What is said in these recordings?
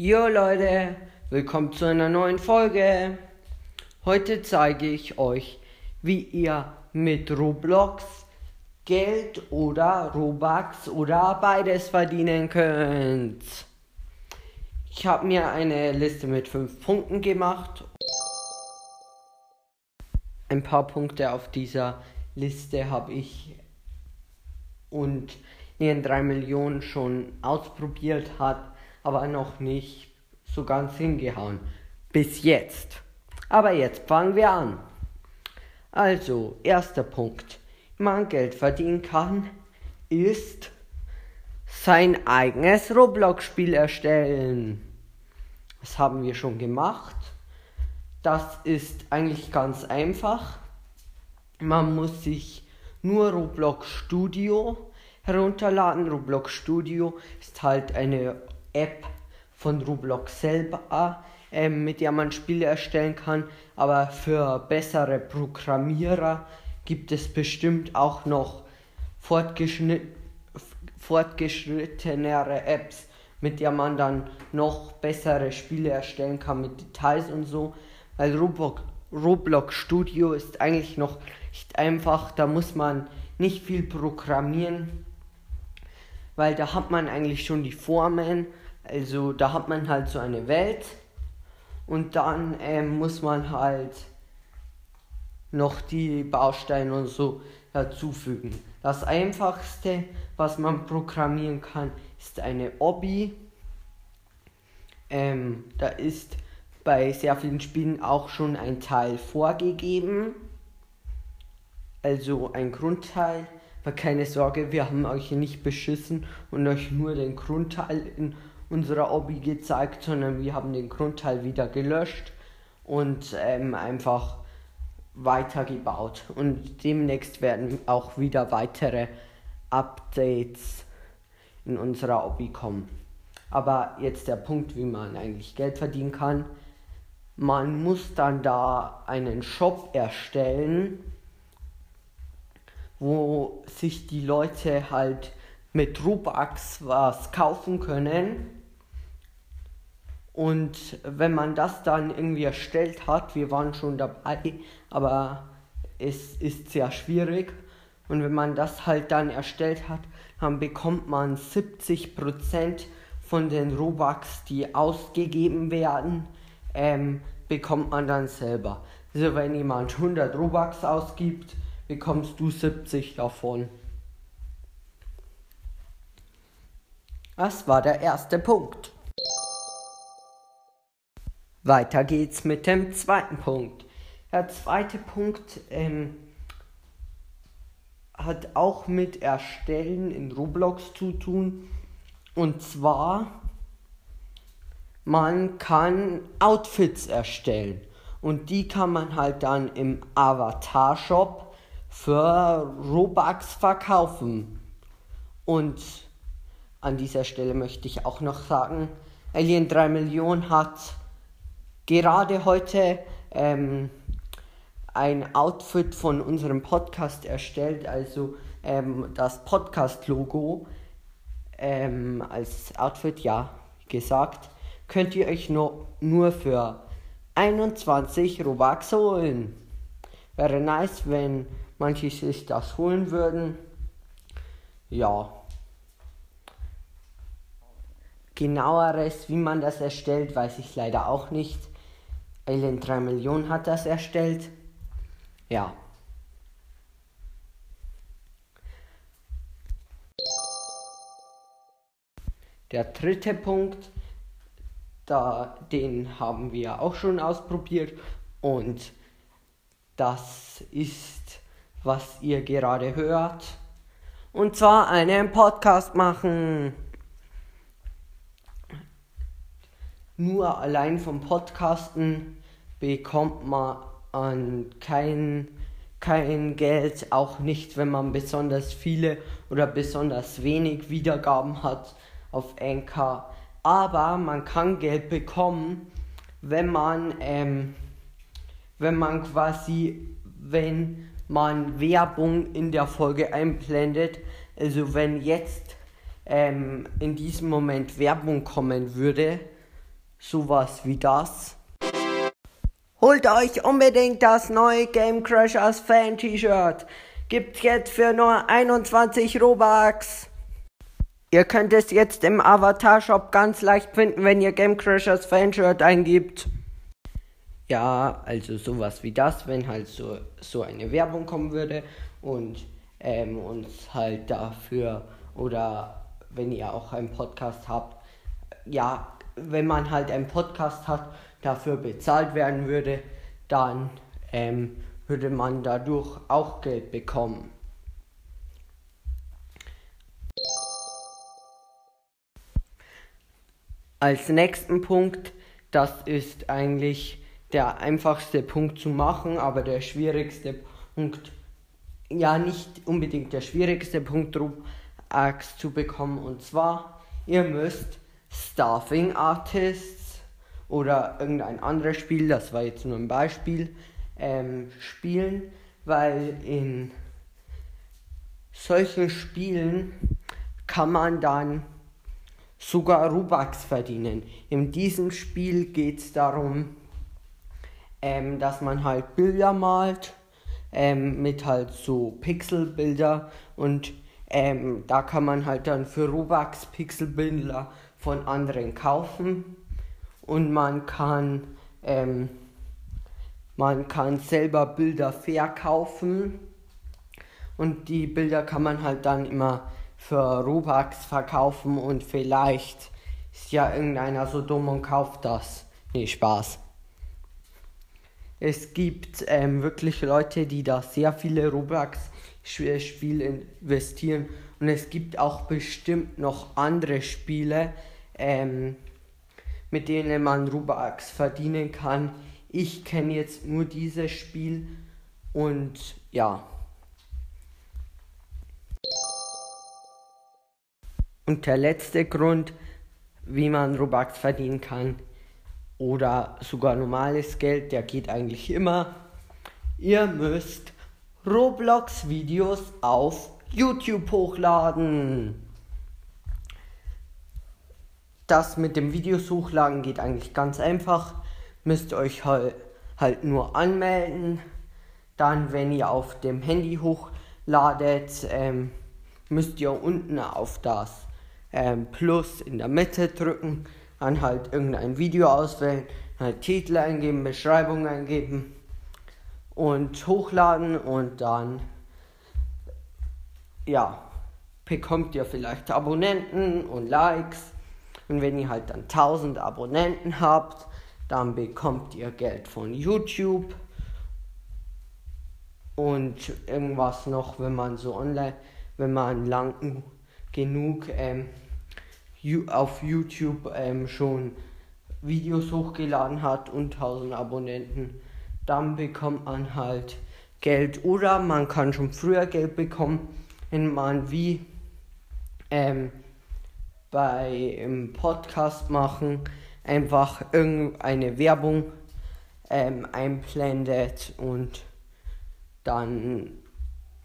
Jo Leute, willkommen zu einer neuen Folge. Heute zeige ich euch, wie ihr mit Roblox Geld oder Robux oder beides verdienen könnt. Ich habe mir eine Liste mit 5 Punkten gemacht. Ein paar Punkte auf dieser Liste habe ich und in 3 Millionen schon ausprobiert hat aber noch nicht so ganz hingehauen. Bis jetzt. Aber jetzt fangen wir an. Also, erster Punkt. Wie man Geld verdienen kann, ist sein eigenes Roblox-Spiel erstellen. Das haben wir schon gemacht. Das ist eigentlich ganz einfach. Man muss sich nur Roblox Studio herunterladen. Roblox Studio ist halt eine App von Roblox selber, äh, mit der man Spiele erstellen kann. Aber für bessere Programmierer gibt es bestimmt auch noch fortgeschrittenere Apps, mit der man dann noch bessere Spiele erstellen kann mit Details und so. Weil Roblox, Roblox Studio ist eigentlich noch nicht einfach, da muss man nicht viel programmieren, weil da hat man eigentlich schon die Formen also da hat man halt so eine Welt und dann ähm, muss man halt noch die Bausteine und so dazufügen. Das einfachste, was man programmieren kann, ist eine Obby. Ähm, da ist bei sehr vielen Spielen auch schon ein Teil vorgegeben. Also ein Grundteil. Aber keine Sorge, wir haben euch nicht beschissen und euch nur den Grundteil in unserer Obby gezeigt, sondern wir haben den Grundteil wieder gelöscht und ähm, einfach weitergebaut. Und demnächst werden auch wieder weitere Updates in unserer Obby kommen. Aber jetzt der Punkt, wie man eigentlich Geld verdienen kann. Man muss dann da einen Shop erstellen, wo sich die Leute halt mit Robux was kaufen können und wenn man das dann irgendwie erstellt hat, wir waren schon dabei, aber es ist sehr schwierig. Und wenn man das halt dann erstellt hat, dann bekommt man 70% von den Robux, die ausgegeben werden, ähm, bekommt man dann selber. Also wenn jemand 100 Robux ausgibt, bekommst du 70 davon. Das war der erste Punkt. Weiter geht's mit dem zweiten Punkt. Der zweite Punkt ähm, hat auch mit Erstellen in Roblox zu tun. Und zwar, man kann Outfits erstellen. Und die kann man halt dann im Avatar-Shop für Robux verkaufen. Und an dieser Stelle möchte ich auch noch sagen, Alien 3 Millionen hat gerade heute ähm, ein Outfit von unserem Podcast erstellt, also ähm, das Podcast-Logo ähm, als Outfit, ja, gesagt, könnt ihr euch nur, nur für 21 Robux holen. Wäre nice, wenn manche sich das holen würden. Ja. Genaueres, wie man das erstellt, weiß ich leider auch nicht. Alien 3 Millionen hat das erstellt. Ja. Der dritte Punkt, da, den haben wir auch schon ausprobiert und das ist, was ihr gerade hört. Und zwar einen Podcast machen. Nur allein vom Podcasten bekommt man an kein, kein Geld, auch nicht, wenn man besonders viele oder besonders wenig Wiedergaben hat auf Anchor. Aber man kann Geld bekommen, wenn man, ähm, wenn man quasi, wenn man Werbung in der Folge einblendet. Also wenn jetzt ähm, in diesem Moment Werbung kommen würde, sowas wie das. Holt euch unbedingt das neue Game Crashers Fan T-Shirt. Gibt's jetzt für nur 21 Robux. Ihr könnt es jetzt im Avatar Shop ganz leicht finden, wenn ihr Game Crashers Fan Shirt eingibt. Ja, also sowas wie das, wenn halt so, so eine Werbung kommen würde und ähm, uns halt dafür oder wenn ihr auch einen Podcast habt, ja, wenn man halt einen Podcast hat, dafür bezahlt werden würde, dann ähm, würde man dadurch auch Geld bekommen. Als nächsten Punkt, das ist eigentlich der einfachste Punkt zu machen, aber der schwierigste Punkt, ja nicht unbedingt der schwierigste Punkt, Robux zu bekommen. Und zwar, ihr müsst Staffing Artists oder irgendein anderes Spiel, das war jetzt nur ein Beispiel, ähm, spielen, weil in solchen Spielen kann man dann sogar Robux verdienen. In diesem Spiel geht es darum, ähm, dass man halt Bilder malt ähm, mit halt so Pixelbilder und ähm, da kann man halt dann für Robux Pixelbilder von anderen kaufen und man kann ähm, man kann selber Bilder verkaufen und die Bilder kann man halt dann immer für Robux verkaufen und vielleicht ist ja irgendeiner so dumm und kauft das. Nee, Spaß. Es gibt ähm, wirklich Leute, die da sehr viele Robux-Spiele investieren und es gibt auch bestimmt noch andere Spiele, ähm, mit denen man Robux verdienen kann. Ich kenne jetzt nur dieses Spiel und ja. Und der letzte Grund, wie man Robux verdienen kann oder sogar normales Geld, der geht eigentlich immer. Ihr müsst Roblox-Videos auf YouTube hochladen. Das mit dem Videos hochladen geht eigentlich ganz einfach müsst euch halt, halt nur anmelden. Dann, wenn ihr auf dem Handy hochladet, ähm, müsst ihr unten auf das ähm, Plus in der Mitte drücken, dann halt irgendein Video auswählen, halt Titel eingeben, Beschreibung eingeben und hochladen und dann ja, bekommt ihr vielleicht Abonnenten und Likes. Und wenn ihr halt dann 1000 Abonnenten habt, dann bekommt ihr Geld von YouTube und irgendwas noch, wenn man so online, wenn man lang genug ähm, auf YouTube ähm, schon Videos hochgeladen hat und 1000 Abonnenten, dann bekommt man halt Geld oder man kann schon früher Geld bekommen, wenn man wie ähm, bei im Podcast machen einfach irgendeine Werbung ähm, einblendet und dann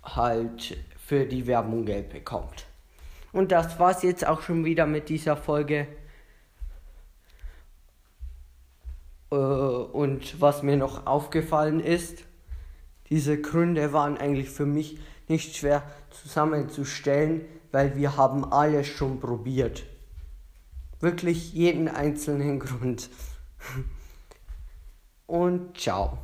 halt für die Werbung Geld bekommt. Und das war's jetzt auch schon wieder mit dieser Folge. Äh, und was mir noch aufgefallen ist, diese Gründe waren eigentlich für mich nicht schwer zusammenzustellen, weil wir haben alles schon probiert. Wirklich jeden einzelnen Grund. Und ciao.